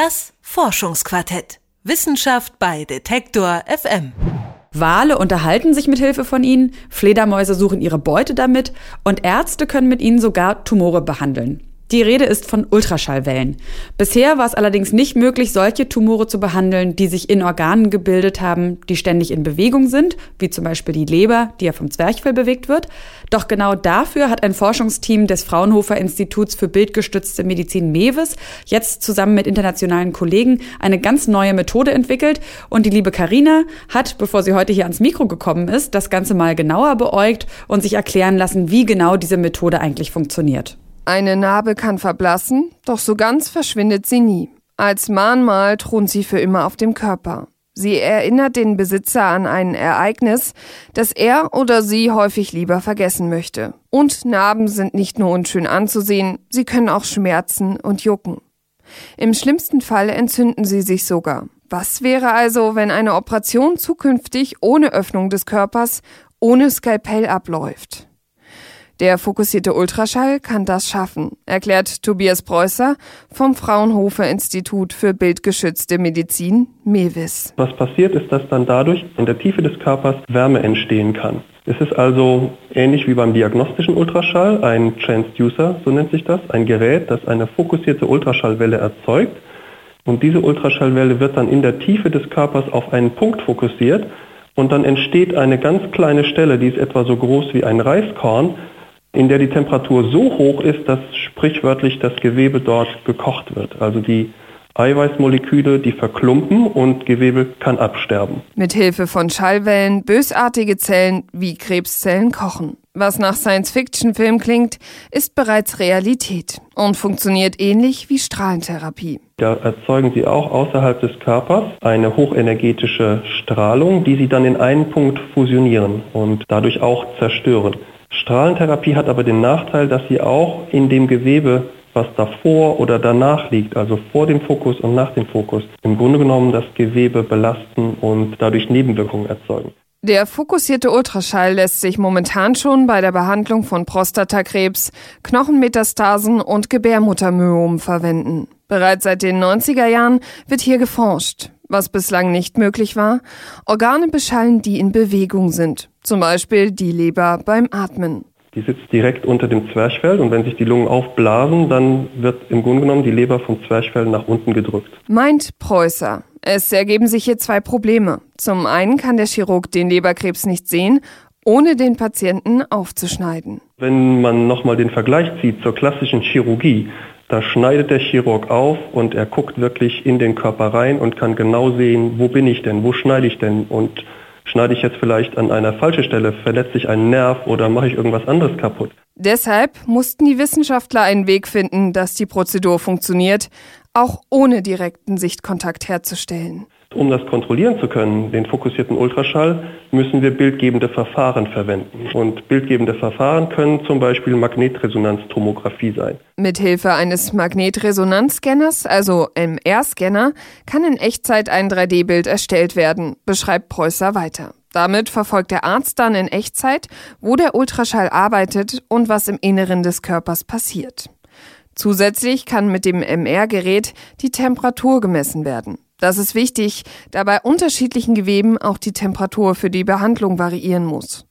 Das Forschungsquartett. Wissenschaft bei Detektor FM. Wale unterhalten sich mit Hilfe von ihnen, Fledermäuse suchen ihre Beute damit und Ärzte können mit ihnen sogar Tumore behandeln. Die Rede ist von Ultraschallwellen. Bisher war es allerdings nicht möglich, solche Tumore zu behandeln, die sich in Organen gebildet haben, die ständig in Bewegung sind, wie zum Beispiel die Leber, die ja vom Zwerchfell bewegt wird. Doch genau dafür hat ein Forschungsteam des Fraunhofer Instituts für bildgestützte Medizin MEWES jetzt zusammen mit internationalen Kollegen eine ganz neue Methode entwickelt. Und die liebe Karina hat, bevor sie heute hier ans Mikro gekommen ist, das Ganze mal genauer beäugt und sich erklären lassen, wie genau diese Methode eigentlich funktioniert. Eine Narbe kann verblassen, doch so ganz verschwindet sie nie. Als Mahnmal thront sie für immer auf dem Körper. Sie erinnert den Besitzer an ein Ereignis, das er oder sie häufig lieber vergessen möchte. Und Narben sind nicht nur unschön anzusehen, sie können auch schmerzen und jucken. Im schlimmsten Fall entzünden sie sich sogar. Was wäre also, wenn eine Operation zukünftig ohne Öffnung des Körpers, ohne Skalpell abläuft? Der fokussierte Ultraschall kann das schaffen, erklärt Tobias Preußer vom Fraunhofer Institut für bildgeschützte Medizin, MEWIS. Was passiert ist, dass dann dadurch in der Tiefe des Körpers Wärme entstehen kann. Es ist also ähnlich wie beim diagnostischen Ultraschall ein Transducer, so nennt sich das, ein Gerät, das eine fokussierte Ultraschallwelle erzeugt. Und diese Ultraschallwelle wird dann in der Tiefe des Körpers auf einen Punkt fokussiert und dann entsteht eine ganz kleine Stelle, die ist etwa so groß wie ein Reiskorn, in der die Temperatur so hoch ist, dass sprichwörtlich das Gewebe dort gekocht wird. Also die Eiweißmoleküle, die verklumpen und Gewebe kann absterben. Mit Hilfe von Schallwellen bösartige Zellen wie Krebszellen kochen. Was nach Science-Fiction-Film klingt, ist bereits Realität und funktioniert ähnlich wie Strahlentherapie. Da erzeugen sie auch außerhalb des Körpers eine hochenergetische Strahlung, die sie dann in einen Punkt fusionieren und dadurch auch zerstören. Strahlentherapie hat aber den Nachteil, dass sie auch in dem Gewebe, was davor oder danach liegt, also vor dem Fokus und nach dem Fokus, im Grunde genommen das Gewebe belasten und dadurch Nebenwirkungen erzeugen. Der fokussierte Ultraschall lässt sich momentan schon bei der Behandlung von Prostatakrebs, Knochenmetastasen und Gebärmuttermyomen verwenden. Bereits seit den 90er Jahren wird hier geforscht. Was bislang nicht möglich war, Organe beschallen, die in Bewegung sind, zum Beispiel die Leber beim Atmen. Die sitzt direkt unter dem Zwerchfell und wenn sich die Lungen aufblasen, dann wird im Grunde genommen die Leber vom Zwerchfell nach unten gedrückt. Meint Preußer. Es ergeben sich hier zwei Probleme. Zum einen kann der Chirurg den Leberkrebs nicht sehen, ohne den Patienten aufzuschneiden. Wenn man nochmal den Vergleich zieht zur klassischen Chirurgie, da schneidet der Chirurg auf und er guckt wirklich in den Körper rein und kann genau sehen, wo bin ich denn, wo schneide ich denn und schneide ich jetzt vielleicht an einer falschen Stelle, verletze ich einen Nerv oder mache ich irgendwas anderes kaputt. Deshalb mussten die Wissenschaftler einen Weg finden, dass die Prozedur funktioniert, auch ohne direkten Sichtkontakt herzustellen. Um das kontrollieren zu können, den fokussierten Ultraschall, müssen wir bildgebende Verfahren verwenden. Und bildgebende Verfahren können zum Beispiel Magnetresonanztomographie sein. Mithilfe eines Magnetresonanzscanners, also MR-Scanner, kann in Echtzeit ein 3D-Bild erstellt werden, beschreibt Preußer weiter. Damit verfolgt der Arzt dann in Echtzeit, wo der Ultraschall arbeitet und was im Inneren des Körpers passiert. Zusätzlich kann mit dem MR-Gerät die Temperatur gemessen werden. Das ist wichtig, da bei unterschiedlichen Geweben auch die Temperatur für die Behandlung variieren muss.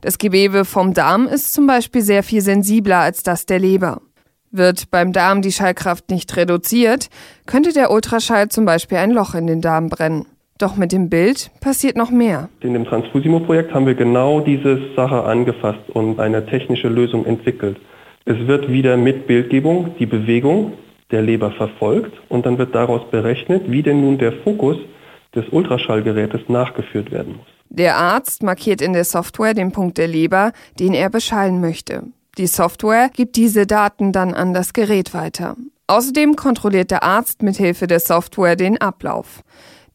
Das Gewebe vom Darm ist zum Beispiel sehr viel sensibler als das der Leber. Wird beim Darm die Schallkraft nicht reduziert, könnte der Ultraschall zum Beispiel ein Loch in den Darm brennen. Doch mit dem Bild passiert noch mehr. In dem Transfusimo-Projekt haben wir genau diese Sache angefasst und eine technische Lösung entwickelt. Es wird wieder mit Bildgebung die Bewegung der Leber verfolgt und dann wird daraus berechnet, wie denn nun der Fokus des Ultraschallgerätes nachgeführt werden muss. Der Arzt markiert in der Software den Punkt der Leber, den er beschallen möchte. Die Software gibt diese Daten dann an das Gerät weiter. Außerdem kontrolliert der Arzt mit Hilfe der Software den Ablauf.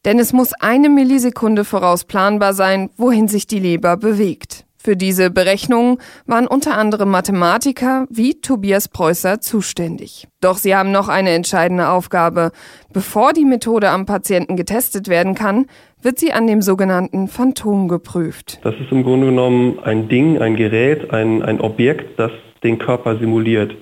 Denn es muss eine Millisekunde vorausplanbar sein, wohin sich die Leber bewegt. Für diese Berechnungen waren unter anderem Mathematiker wie Tobias Preußer zuständig. Doch sie haben noch eine entscheidende Aufgabe. Bevor die Methode am Patienten getestet werden kann, wird sie an dem sogenannten Phantom geprüft. Das ist im Grunde genommen ein Ding, ein Gerät, ein, ein Objekt, das den Körper simuliert.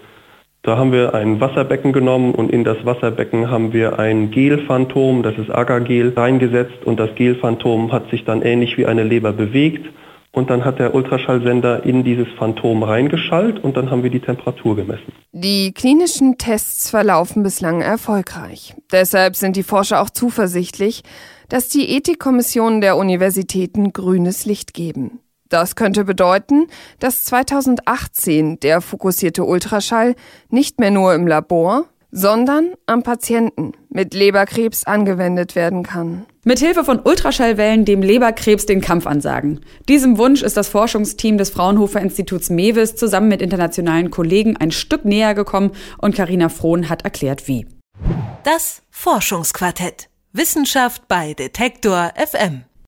Da haben wir ein Wasserbecken genommen und in das Wasserbecken haben wir ein Gelphantom, das ist Agargel, reingesetzt und das Gelphantom hat sich dann ähnlich wie eine Leber bewegt und dann hat der Ultraschallsender in dieses Phantom reingeschallt und dann haben wir die Temperatur gemessen. Die klinischen Tests verlaufen bislang erfolgreich. Deshalb sind die Forscher auch zuversichtlich, dass die Ethikkommissionen der Universitäten grünes Licht geben. Das könnte bedeuten, dass 2018 der fokussierte Ultraschall nicht mehr nur im Labor, sondern am Patienten mit Leberkrebs angewendet werden kann. Mit Hilfe von Ultraschallwellen dem Leberkrebs den Kampf ansagen. Diesem Wunsch ist das Forschungsteam des Fraunhofer Instituts Mewis zusammen mit internationalen Kollegen ein Stück näher gekommen und Karina Frohn hat erklärt wie. Das Forschungsquartett. Wissenschaft bei Detektor FM.